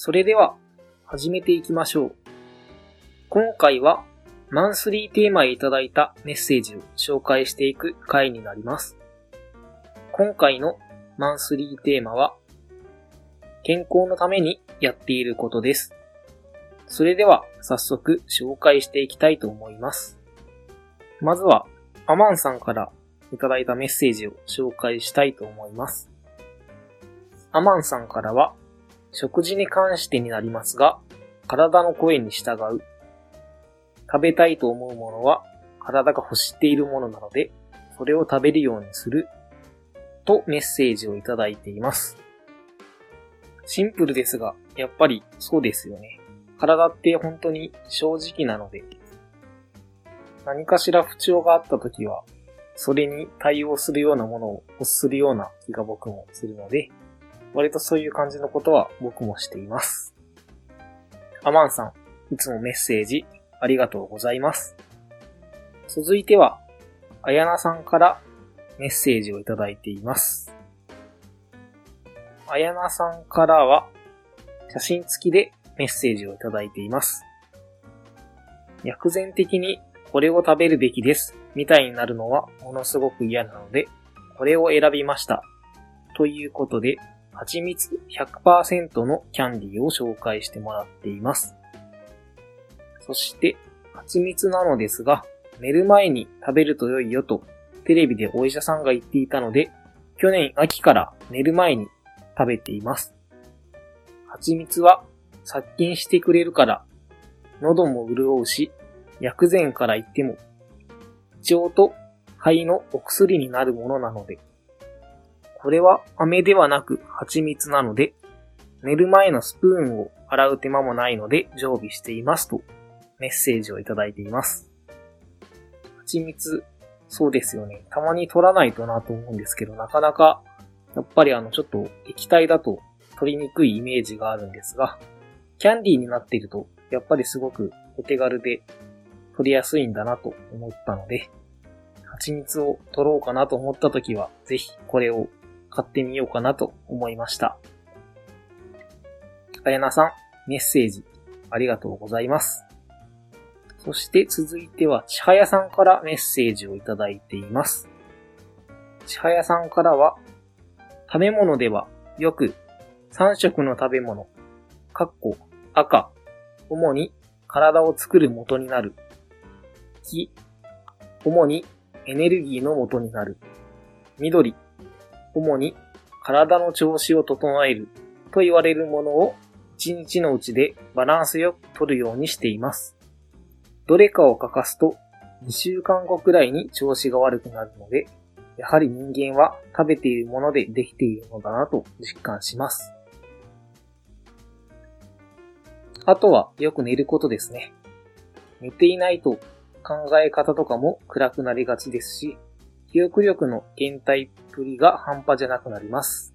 それでは、始めていきましょう。今回は、マンスリーテーマへいただいたメッセージを紹介していく回になります。今回のマンスリーテーマは、健康のためにやっていることです。それでは、早速紹介していきたいと思います。まずは、アマンさんからいただいたメッセージを紹介したいと思います。アマンさんからは、食事に関してになりますが、体の声に従う。食べたいと思うものは、体が欲しているものなので、それを食べるようにする。とメッセージをいただいています。シンプルですが、やっぱりそうですよね。体って本当に正直なので、何かしら不調があった時は、それに対応するようなものを欲するような気が僕もするので、割とそういう感じのことは僕もしています。アマンさん、いつもメッセージありがとうございます。続いては、あやなさんからメッセージをいただいています。あやなさんからは、写真付きでメッセージをいただいています。薬膳的にこれを食べるべきです、みたいになるのはものすごく嫌なので、これを選びました。ということで、蜂蜜100%のキャンディーを紹介してもらっています。そして、蜂蜜なのですが、寝る前に食べると良いよと、テレビでお医者さんが言っていたので、去年秋から寝る前に食べています。蜂蜜は殺菌してくれるから、喉も潤うし、薬膳から言っても、胃腸と肺のお薬になるものなので、これは飴ではなく蜂蜜なので、寝る前のスプーンを洗う手間もないので常備していますとメッセージをいただいています。蜂蜜、そうですよね。たまに取らないとなと思うんですけど、なかなか、やっぱりあのちょっと液体だと取りにくいイメージがあるんですが、キャンディーになっていると、やっぱりすごくお手軽で取りやすいんだなと思ったので、蜂蜜を取ろうかなと思った時は、ぜひこれを買ってみようかなと思いました。あやなさん、メッセージありがとうございます。そして続いては、ちはやさんからメッセージをいただいています。ちはやさんからは、食べ物ではよく3食の食べ物、かっこ赤、主に体を作る元になる。黄、主にエネルギーの元になる。緑、主に体の調子を整えると言われるものを1日のうちでバランスよく取るようにしています。どれかを欠かすと2週間後くらいに調子が悪くなるので、やはり人間は食べているものでできているのだなと実感します。あとはよく寝ることですね。寝ていないと考え方とかも暗くなりがちですし、記憶力の減退っぷりが半端じゃなくなります。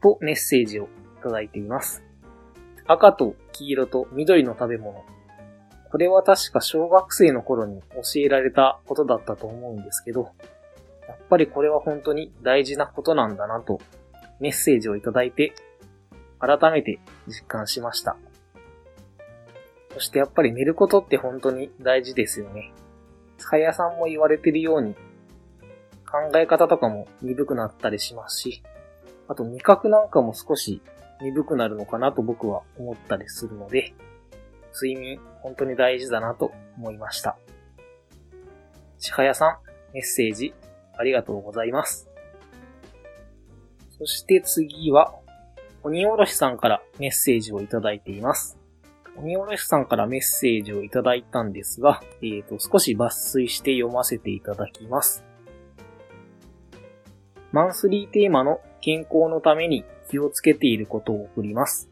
とメッセージをいただいています。赤と黄色と緑の食べ物。これは確か小学生の頃に教えられたことだったと思うんですけど、やっぱりこれは本当に大事なことなんだなとメッセージをいただいて改めて実感しました。そしてやっぱり寝ることって本当に大事ですよね。かやさんも言われてるように考え方とかも鈍くなったりしますし、あと味覚なんかも少し鈍くなるのかなと僕は思ったりするので、睡眠本当に大事だなと思いました。ちはやさん、メッセージありがとうございます。そして次は、鬼おろしさんからメッセージをいただいています。鬼おろしさんからメッセージをいただいたんですが、えーと、少し抜粋して読ませていただきます。マンスリーテーマの健康のために気をつけていることを送ります。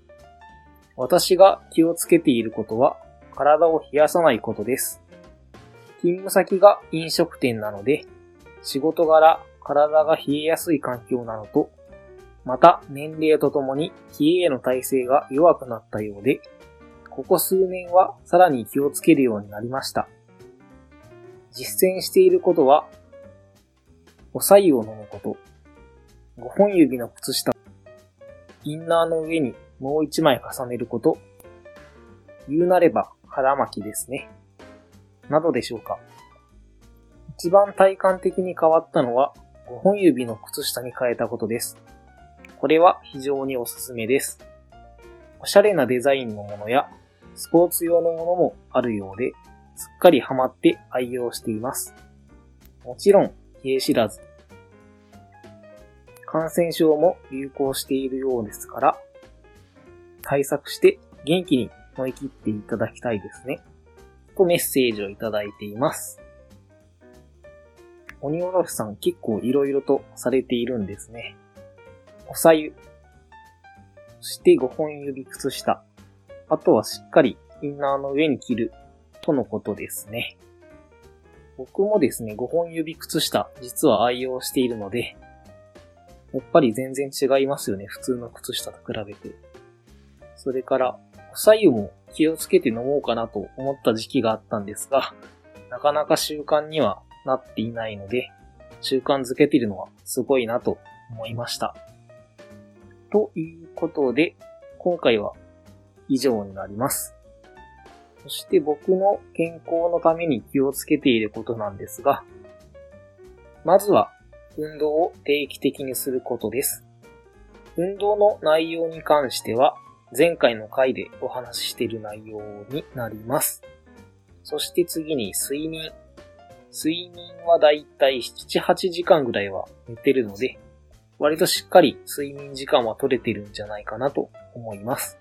私が気をつけていることは、体を冷やさないことです。勤務先が飲食店なので、仕事柄体が冷えやすい環境なのと、また年齢とともに冷えへの耐性が弱くなったようで、ここ数年はさらに気をつけるようになりました。実践していることは、お白湯を飲むこと、5本指の靴下、インナーの上にもう一枚重ねること、言うなれば腹巻きですね。などでしょうか。一番体感的に変わったのは、5本指の靴下に変えたことです。これは非常におすすめです。おしゃれなデザインのものや、スポーツ用のものもあるようで、すっかりハマって愛用しています。もちろん、冷え知らず。感染症も流行しているようですから、対策して元気に乗り切っていただきたいですね。とメッセージをいただいています。鬼おろしさん結構色々とされているんですね。おさゆ。そして5本指靴下。あとはしっかりインナーの上に着るとのことですね。僕もですね、5本指靴下実は愛用しているので、やっぱり全然違いますよね、普通の靴下と比べて。それから、おさゆも気をつけて飲もうかなと思った時期があったんですが、なかなか習慣にはなっていないので、習慣づけているのはすごいなと思いました。ということで、今回は以上になります。そして僕の健康のために気をつけていることなんですが、まずは運動を定期的にすることです。運動の内容に関しては前回の回でお話ししている内容になります。そして次に睡眠。睡眠はだいたい7、8時間ぐらいは寝てるので、割としっかり睡眠時間は取れてるんじゃないかなと思います。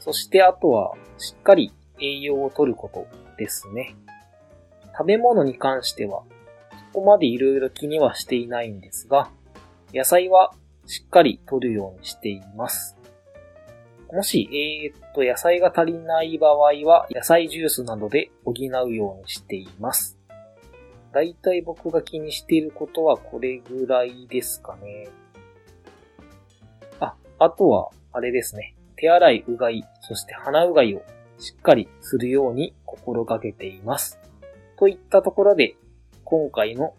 そしてあとは、しっかり栄養を取ることですね。食べ物に関しては、こまで色々気にはしていないんですが、野菜はしっかり取るようにしています。もし、えー、っと、野菜が足りない場合は、野菜ジュースなどで補うようにしています。だいたい僕が気にしていることはこれぐらいですかね。あ、あとは、あれですね。手洗い、うがい、そして鼻うがいをしっかりするように心がけています。といったところで、今回の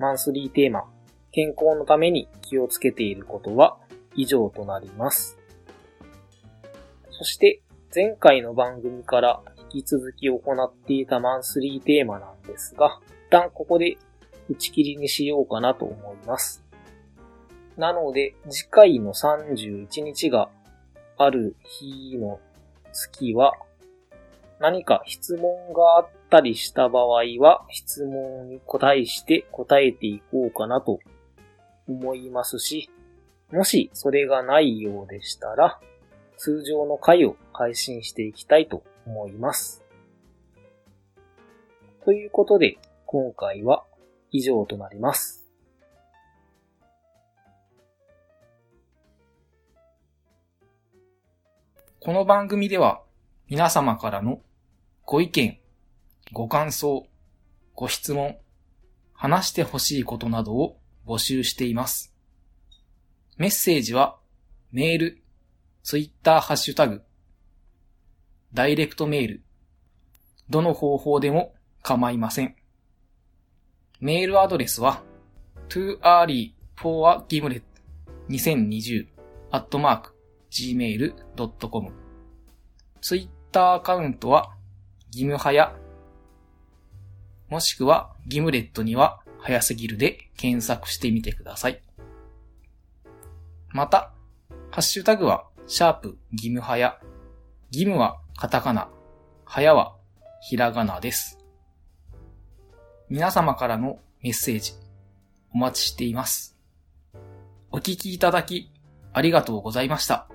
マンスリーテーマ、健康のために気をつけていることは以上となります。そして前回の番組から引き続き行っていたマンスリーテーマなんですが、一旦ここで打ち切りにしようかなと思います。なので、次回の31日がある日の月は、何か質問があっったりした場合は、質問に答えして答えていこうかなと思いますし、もしそれがないようでしたら、通常の回を配信していきたいと思います。ということで、今回は以上となります。この番組では皆様からのご意見、ご感想、ご質問、話してほしいことなどを募集しています。メッセージはメール、ツイッターハッシュタグ、ダイレクトメール、どの方法でも構いません。メールアドレスは too early for a gimlet 2020 at mark gmail.com ツイッターアカウントはギムハヤもしくはギムレットには早すぎるで検索してみてください。また、ハッシュタグはシャープ、義務はや。義務はカタカナ、はやはひらがなです。皆様からのメッセージ、お待ちしています。お聞きいただきありがとうございました。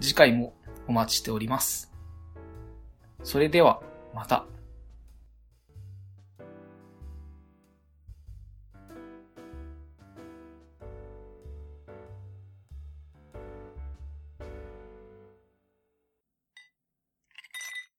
次回もお待ちしております。それでは、また。